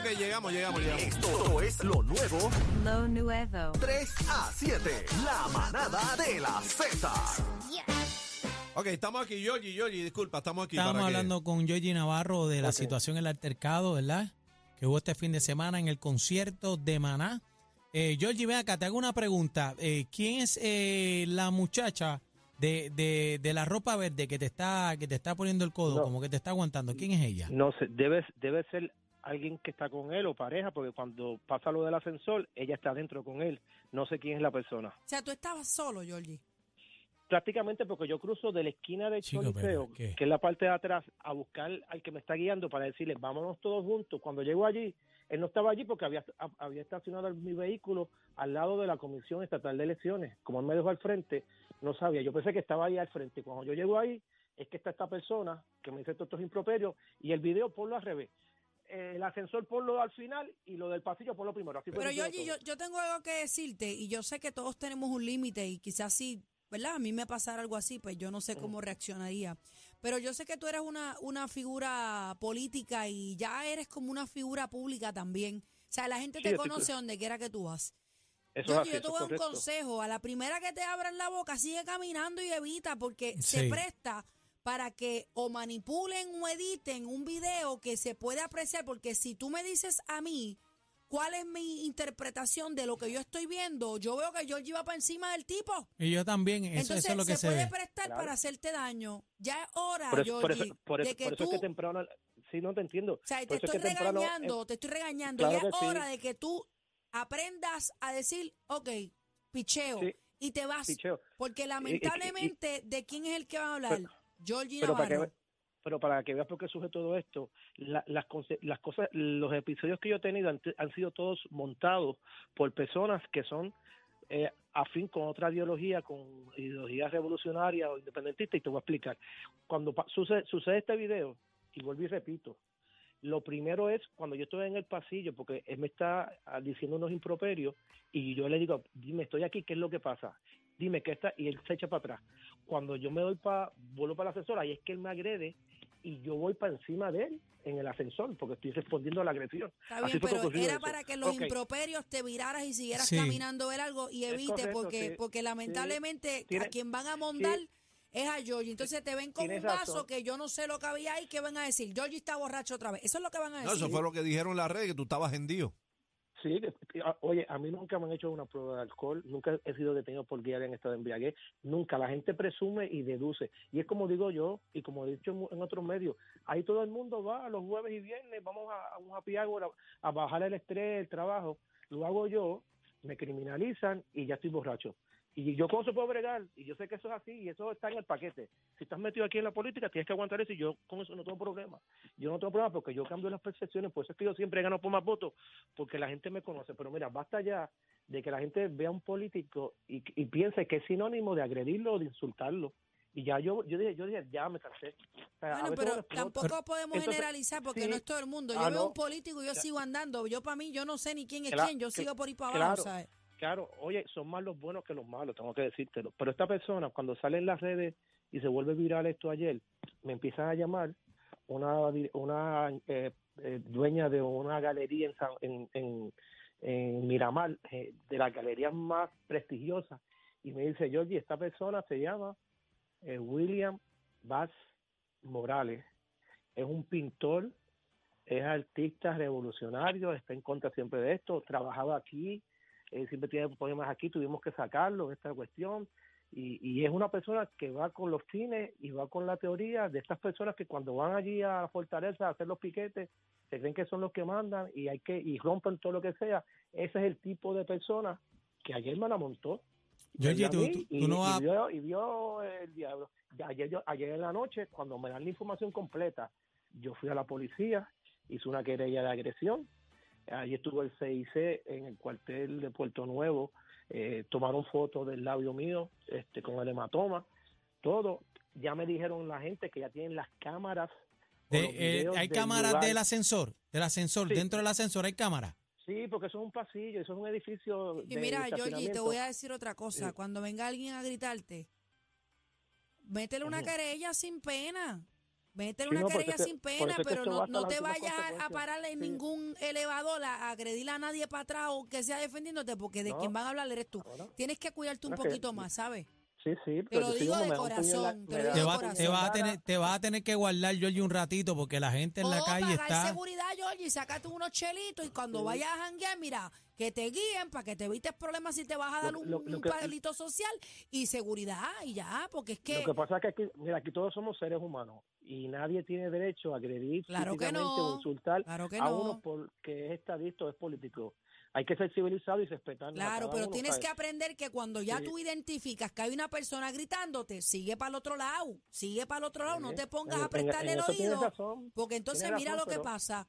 Ok, llegamos, llegamos, llegamos. Esto es lo nuevo Lo nuevo. 3 a 7. La manada de la Z. Ok, estamos aquí, Yogi, Yogi, disculpa, estamos aquí. Para que- hablando con Yogi Navarro de la situación en el altercado, ¿verdad? Que hubo este fin de semana en el concierto de Maná. Eh, Yogi, ven acá, te hago una pregunta. Eh, ¿Quién es eh, la muchacha de, de, de la ropa verde que te está que te está poniendo el codo, No. como que te está aguantando? ¿Quién es ella? No sé, debe, debe ser alguien que está con él o pareja, porque cuando pasa lo del ascensor, ella está dentro con él. No sé quién es la persona. O sea, tú estabas solo, Georgie. Prácticamente porque yo cruzo de la esquina de Chico, que es la parte de atrás, a buscar al que me está guiando para decirle, vámonos todos juntos. Cuando llego allí, él no estaba allí porque había, había estacionado mi vehículo al lado de la Comisión Estatal de Elecciones. Como él me dejó al frente, no sabía. Yo pensé que estaba ahí al frente. Cuando yo llego ahí, es que está esta persona que me dice todos estos improperios y el video ponlo al revés. Eh, El ascensor ponlo al final y lo del pasillo ponlo primero. Así Pero todo. yo, yo tengo algo que decirte y yo sé que todos tenemos un límite y quizás si, ¿verdad? A mí me pasara algo así, pues yo no sé cómo reaccionaría. Pero yo sé que tú eres una, una figura política y ya eres como una figura pública también. O sea, la gente Sí, te estoy- conoce donde quiera que tú vas. Eso Yo, así, yo eso te voy a dar un consejo. A la primera que te abran la boca, sigue caminando y evita, porque se presta para que o manipulen o editen un video que se puede apreciar. Porque si tú me dices a mí cuál es mi interpretación de lo que yo estoy viendo, yo veo que George iba para encima del tipo. Y yo también, eso, Entonces eso es lo que se, se, puede ve. prestar Claro. para hacerte daño. Ya es hora, Por eso, por eso, Georgie, por eso- de que por eso tú... es que temprano, sí, no te entiendo. O sea, te Por eso es estoy que temprano, eh, regañando, te estoy regañando. ya es sí. hora de que tú aprendas a decir, ok, picheo, Sí, y te vas. picheo. Porque y- y- lamentablemente, ¿de quién es el que va a hablar? Pero- Georgie pero para que Navarro. ve- pero para que veas por qué surge todo esto, la- las, cosas, los episodios que yo he tenido han, han sido todos montados por personas que son eh, afín con otra ideología, con ideología revolucionaria o independentista, y te voy a explicar. Cuando sucede, sucede este video, y vuelvo y repito, lo primero es cuando yo estoy en el pasillo, porque él me está ah, diciendo unos improperios, y yo le digo, dime, estoy aquí, ¿qué es lo que pasa? Dime qué está, y él se echa para atrás. Cuando yo me doy para, vuelvo para el ascensor, ahí es que él me agrede, y yo voy para encima de él en el ascensor, porque estoy respondiendo a la agresión. Está bien, pero era eso. para que los Ok. improperios te viraras y siguieras Sí. caminando a ver algo y evite, correcto, porque, sí, porque lamentablemente Tiene- a quien van a mondar es a Georgie. Entonces te ven con un vaso razón. que yo no sé lo que había ahí, que van a decir, Georgie está borracho otra vez. Eso es lo que van a No, decir. eso fue lo que dijeron en la red, que tú estabas hendido. Sí, oye, a mí nunca me han hecho una prueba de alcohol, nunca he sido detenido por guiar en estado de embriaguez, nunca. La gente presume y deduce. Y es como digo yo, y como he dicho en, otros medios, ahí todo el mundo va los jueves y viernes, vamos a, a un happy hour a, a bajar el estrés, el trabajo. Lo hago yo, me criminalizan y ya estoy borracho. Y yo con eso puedo bregar, y yo sé que eso es así, y eso está en el paquete. Si estás metido aquí en la política, tienes que aguantar eso, y yo con eso no tengo problema. Yo no tengo problema porque yo cambio las percepciones, por eso es que yo siempre gano por más votos, porque la gente me conoce. Pero mira, basta ya de que la gente vea a un político y, y piense que es sinónimo de agredirlo o de insultarlo. Y ya yo, yo dije, yo dije, ya me cansé. O sea, a Bueno, pero tampoco podemos Entonces, generalizar porque sí. no es todo el mundo. Yo Ah, veo no. un político y yo sigo andando. Yo para mí, yo no sé ni quién es quién. Yo sigo por ahí para claro. abajo, ¿sabes? Claro, oye, son más los buenos que los malos, tengo que decírtelo. Pero esta persona, cuando sale en las redes y se vuelve viral esto ayer, me empiezan a llamar una, una eh, eh, dueña de una galería en, San- en, Miramar, eh, de las galerías más prestigiosas, y me dice, Georgie, esta persona se llama William Bass Morales. Es un pintor, es artista revolucionario, está en contra siempre de esto, trabajaba aquí, eh, siempre tiene problemas aquí, tuvimos que sacarlo, esta cuestión, y, y es una persona que va con los fines y va con la teoría de estas personas que cuando van allí a la fortaleza a hacer los piquetes, se creen que son los que mandan y hay que y rompen todo lo que sea. Ese es el tipo de persona que ayer me la montó. Y a tú- mí, tú- y, tú no y vas- vio, y vio el diablo. Ayer, yo- ayer en la noche, cuando me dan la información completa, yo fui a la policía, hice una querella de agresión. Ahí estuvo el CIC en el cuartel de Puerto Nuevo. eh, tomaron fotos del labio mío este, con el hematoma. Todo. Ya me dijeron la gente que ya tienen las cámaras. De- eh, hay del cámaras lugar. del ascensor, del ascensor, Sí. dentro del ascensor hay cámaras. Sí, porque eso es un pasillo, eso es un edificio. Y de mira, Georgie, te voy a decir otra cosa. Sí. Cuando venga alguien a gritarte, métele una Ujú. querella sin pena. Sí, una no, por querella sin pena, pero no, no te vayas a, a parar en Sí. ningún elevador a, agredir a nadie para atrás o que sea defendiéndote, porque de No. quien van a hablar eres tú. Ahora, Tienes que cuidarte un No, que- poquito más, ¿sabes? Sí, sí, Te pero yo digo de corazón, te va, vas a tener, te vas a tener que guardar, Georgie, un ratito porque la gente en la O calle está... seguridad, Georgie, sácate unos chelitos y cuando vayas a janguear, mira, que te guíen para que te evites problemas si te vas a dar Lo- un, lo- lo un que- palito social y seguridad y ya, porque es que... Lo que pasa es que aquí, mira, aquí todos somos seres humanos y nadie tiene derecho a agredir Claro que físicamente no, o insultar claro que a no. uno porque es estadista o es político. Hay que ser civilizado y respetar. Claro, pero tienes que aprender que cuando ya tú identificas que hay una persona gritándote, sigue para el otro lado, sigue para el otro lado, no te pongas a prestarle el oído, porque entonces mira lo que pasa.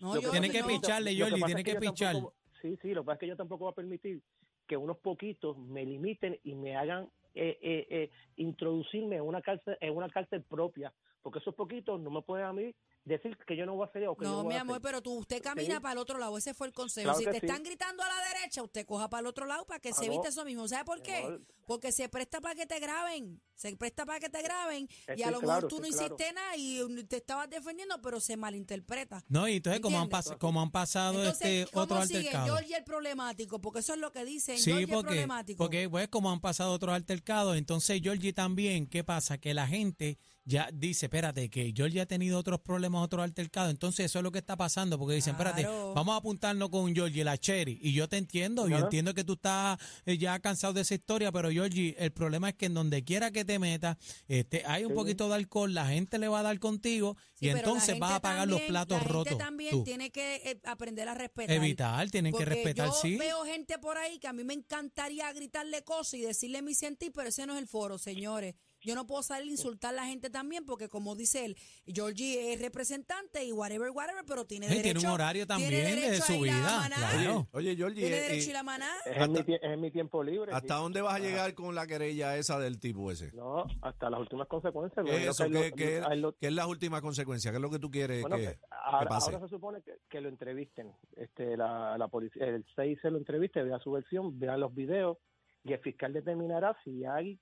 No, yo Tiene que no. picharle, Yoli, tiene que pichar. Sí, sí, lo que pasa es que yo tampoco voy a permitir que unos poquitos me limiten y me hagan eh, eh, eh, introducirme en una cárcel en una cárcel propia, porque esos poquitos no me pueden a mí decir que yo no voy a hacer o que yo No, voy mi a amor, hacer. pero tú, usted camina Sí. para el otro lado, ese fue el consejo. Claro si te sí. están gritando a la derecha, usted coja para el otro lado para que se no. evite eso mismo. ¿Sabe por qué? Porque se presta para que te graben, se presta para que te graben y a lo mejor tú no claro. hiciste nada y te estabas defendiendo, pero se malinterpreta. No, y entonces como han, como han pasado Entonces, este ¿cómo otro sigue altercado. El problemático? Porque eso es lo que dicen, Sí, el porque, problemático. porque pues como han pasado otros altercados, entonces Georgie también, ¿qué pasa? Que la gente ya dice, espérate, que Georgie ha tenido otros problemas, otros altercados, entonces eso es lo que está pasando, porque dicen, espérate, Claro. vamos a apuntarnos con Georgie, la Cherry, y yo te entiendo, yo Claro. entiendo que tú estás eh, ya cansado de esa historia, pero Georgie, el problema es que en donde quiera que te metas, este, hay un Sí. poquito de alcohol, la gente le va a dar contigo, Sí, y entonces vas a pagar los platos la gente rotos. también tú. tiene que eh, aprender a respetar. Evitar, tienen que respetar, yo sí. veo gente por ahí que a mí me encantaría gritarle cosas y decirle mi sentir, pero ese no es el foro, señores. Yo no puedo salir a insultar a la gente también porque, como dice él, Georgie es representante y whatever, whatever, pero tiene Eh, derecho. tiene un horario también tiene de derecho su a ir a vida, claro. Oye, Georgie, Tiene eh, derecho a eh, ir a maná. Es en, mi, es en mi tiempo libre. ¿hasta sí. dónde vas a llegar con la querella esa del tipo ese? No, hasta las últimas consecuencias. ¿Qué es eso? que ¿Qué, lo- qué es la última consecuencia? ¿Qué es lo que tú quieres Bueno, que, pues, que ahora, pase? ahora se supone que, que lo entrevisten. Este, la, la policía, el 6 se lo entreviste, vea su versión, vea los videos y el fiscal determinará si hay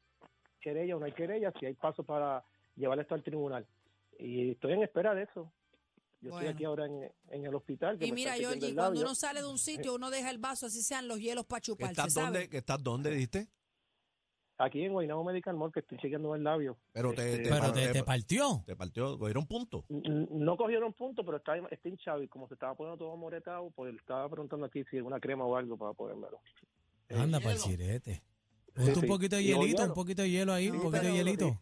querella o no hay querella, si hay paso para llevar esto al tribunal. Y estoy en espera de eso. Yo Bueno. estoy aquí ahora en, en el hospital. que Y mira, Georgie, cuando uno sale de un sitio, uno deja el vaso, así sean los hielos para ¿Que chuparse, ¿Estás dónde, estás dónde, dijiste? Aquí en Guaynabo Medical Mall, que estoy chequeando el labio. Pero te, Este, te, Pero par- te, te- te partió. te partió, cogieron punto. No cogieron punto, pero está, está hinchado y como se estaba poniendo todo moretado, pues estaba preguntando aquí si alguna crema o algo para podérmelo. Eh, Anda para el chirete. Ponte un poquito de hielito, un poquito de hielo ahí, un poquito de hielito.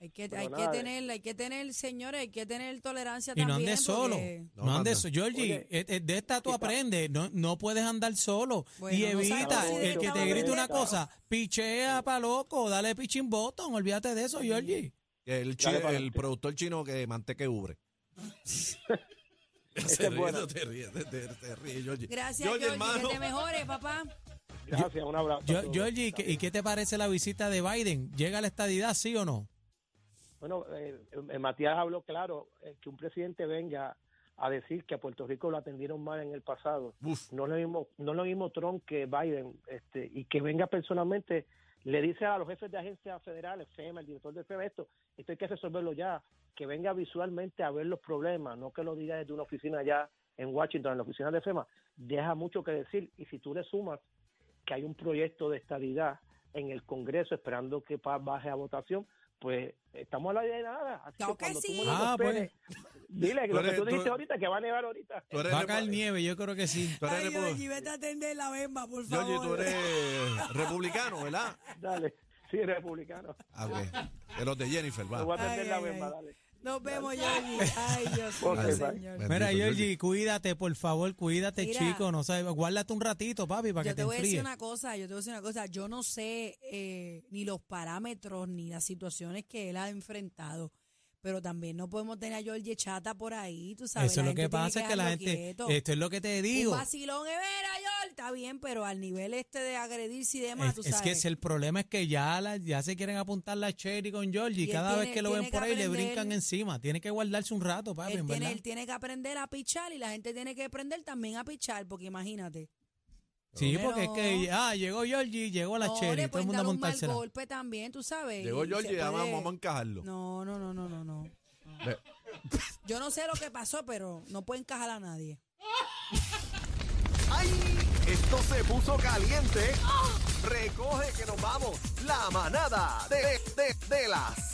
Hay que, hay que nada, eh. tener, hay que tener, señores, hay que tener tolerancia Y no también. andes solo. porque- No, No andes solo. Georgie, Oye, eh, eh, de esta tú aprendes. No, no puedes andar solo. Bueno, y evita el que te grite una cosa. Pichea pa' loco, dale pitching button. Olvídate de eso, Georgie. El, chi- el productor chino que manteca ubre. Se ríe, te ríes, te, te- Georgie. Gracias, Georgie, Georgie, hermano. que te mejores, papá. Gracias, un abrazo. Yo-. Georgie, ¿y qué- ¿y qué te parece la visita de Biden? ¿Llega a la estadidad, sí o no? Bueno, eh, eh, Matías habló claro eh, que un presidente venga a decir que a Puerto Rico lo atendieron mal en el pasado. Uf, No es lo mismo, no es lo mismo Trump que Biden, este, y que venga personalmente, le dice a los jefes de agencias federales, FEMA, el director de FEMA, esto, esto hay que resolverlo ya, que venga visualmente a ver los problemas, no que lo diga desde una oficina allá en Washington, en la oficina de FEMA, deja mucho que decir, y si tú le sumas que hay un proyecto de estabilidad en el Congreso esperando que baje a votación, pues estamos a la idea de nada. Así Claro que cuando tú sí. lo Ah, pues. Dile que Tú lo que eres- tú tú- dijiste ahorita, que va a nevar ahorita. tú eres, Va a caer nieve, yo creo que sí. tú eres Ay, Georgie, vete a atender la bemba, por favor. Georgie, tú eres republicano, ¿verdad? Dale, sí, republicano. Ah, ok. De los de Jennifer, Me voy va. a atender Ay, la ay, bemba, dale. Nos vemos, Georgie. Ay, Dios mío, Ok, bye. señor. Bendito, Mira. Georgie, cuídate, por favor, cuídate, Mira. chico. No sabes, guárdate un ratito, papi, para Yo que te te voy a decir enfríes. una cosa, yo te voy a decir una cosa. Yo no sé eh, ni los parámetros ni las situaciones que él ha enfrentado. Pero también no podemos tener a Georgie Chata por ahí, tú sabes. Eso es la lo que tiene pasa, es que la dejarlo gente, quieto. esto es lo que te digo. Un vacilón, es ver a George, está bien, pero al nivel este de agredirse y demás, Es, tú es sabes. que es el problema es que ya, la- ya se quieren apuntar la Cherry con Georgie Y cada vez que lo ven por ahí le brincan encima. Tiene que guardarse un rato, papi, él, en tiene, verdad. él tiene que aprender a pichar y la gente tiene que aprender también a pichar, porque imagínate. Sí, Pero- porque es que, ah, llegó Georgie, llegó la no, Cherry, todo el mundo a montársela. golpe también, tú sabes. Llegó y Georgie, ya puede- vamos a encajarlo. No, no, no, no, no, no. Yo no sé lo que pasó, pero no puede encajar a nadie. ¡Ay! Esto se puso caliente. Recoge que nos vamos. La manada de, de, de la Z.